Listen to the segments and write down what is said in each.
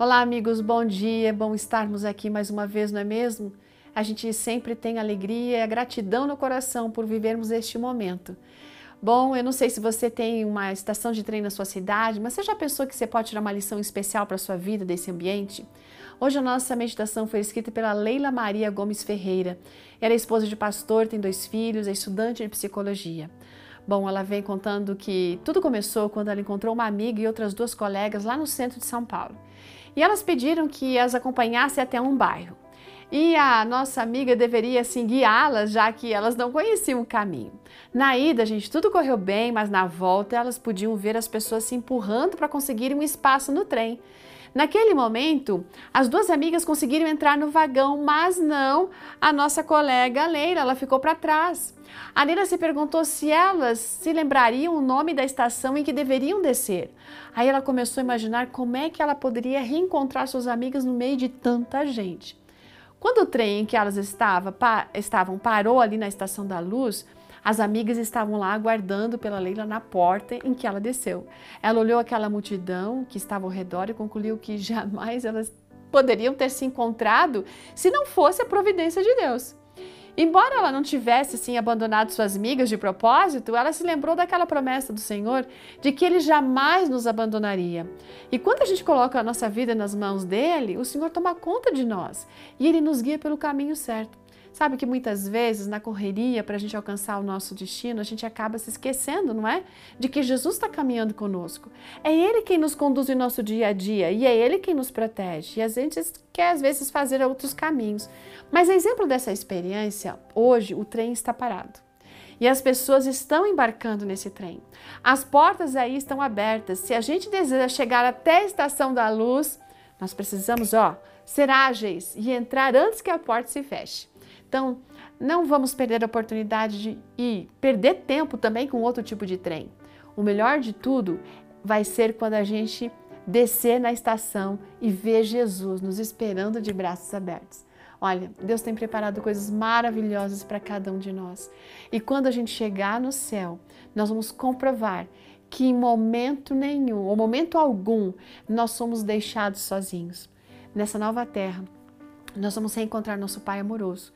Olá, amigos, bom dia, bom estarmos aqui mais uma vez, não é mesmo? A gente sempre tem alegria e gratidão no coração por vivermos este momento. Bom, eu não sei se você tem uma estação de trem na sua cidade, mas você já pensou que você pode tirar uma lição especial para a sua vida desse ambiente? Hoje a nossa meditação foi escrita pela Leila Maria Gomes Ferreira. Ela é esposa de pastor, tem dois filhos, é estudante de psicologia. Bom, ela vem contando que tudo começou quando ela encontrou uma amiga e outras duas colegas lá no centro de São Paulo e elas pediram que as acompanhasse até um bairro. E a nossa amiga deveria assim guiá-las, já que elas não conheciam o caminho. Na ida, gente, tudo correu bem, mas na volta elas podiam ver as pessoas se empurrando para conseguirem um espaço no trem. Naquele momento, as duas amigas conseguiram entrar no vagão, mas não a nossa colega Leila, ela ficou para trás. A Leila se perguntou se elas se lembrariam o nome da estação em que deveriam descer. Aí ela começou a imaginar como é que ela poderia reencontrar suas amigas no meio de tanta gente. Quando o trem em que elas estava, pa, estavam parou ali na estação da luz, as amigas estavam lá aguardando pela Leila na porta em que ela desceu. Ela olhou aquela multidão que estava ao redor e concluiu que jamais elas poderiam ter se encontrado se não fosse a providência de Deus. Embora ela não tivesse assim abandonado suas amigas de propósito, ela se lembrou daquela promessa do Senhor de que ele jamais nos abandonaria. E quando a gente coloca a nossa vida nas mãos dele, o Senhor toma conta de nós e ele nos guia pelo caminho certo. Sabe que muitas vezes na correria para a gente alcançar o nosso destino, a gente acaba se esquecendo, não é? De que Jesus está caminhando conosco. É Ele quem nos conduz em nosso dia a dia e é Ele quem nos protege. E a gente quer às vezes fazer outros caminhos. Mas exemplo dessa experiência, hoje o trem está parado. E as pessoas estão embarcando nesse trem. As portas aí estão abertas. Se a gente deseja chegar até a estação da luz, nós precisamos, ó, ser ágeis e entrar antes que a porta se feche. Então, não vamos perder a oportunidade de ir perder tempo também com outro tipo de trem. O melhor de tudo vai ser quando a gente descer na estação e ver Jesus nos esperando de braços abertos. Olha, Deus tem preparado coisas maravilhosas para cada um de nós. E quando a gente chegar no céu, nós vamos comprovar que em momento nenhum, ou momento algum, nós somos deixados sozinhos. Nessa nova terra, nós vamos reencontrar nosso Pai amoroso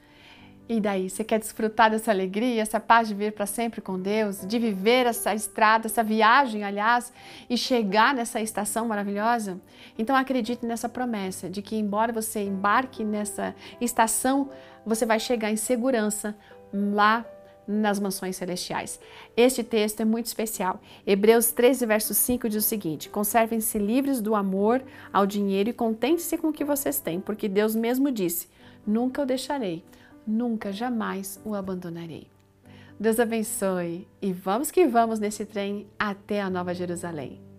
e daí, você quer desfrutar dessa alegria, essa paz de vir para sempre com Deus, de viver essa estrada, essa viagem, aliás, e chegar nessa estação maravilhosa? Então acredite nessa promessa de que, embora você embarque nessa estação, você vai chegar em segurança lá nas mansões celestiais. Este texto é muito especial. Hebreus 13, verso 5 diz o seguinte: Conservem-se livres do amor ao dinheiro e contente-se com o que vocês têm, porque Deus mesmo disse: Nunca o deixarei nunca, jamais o abandonarei. Deus abençoe e vamos que vamos nesse trem até a Nova Jerusalém.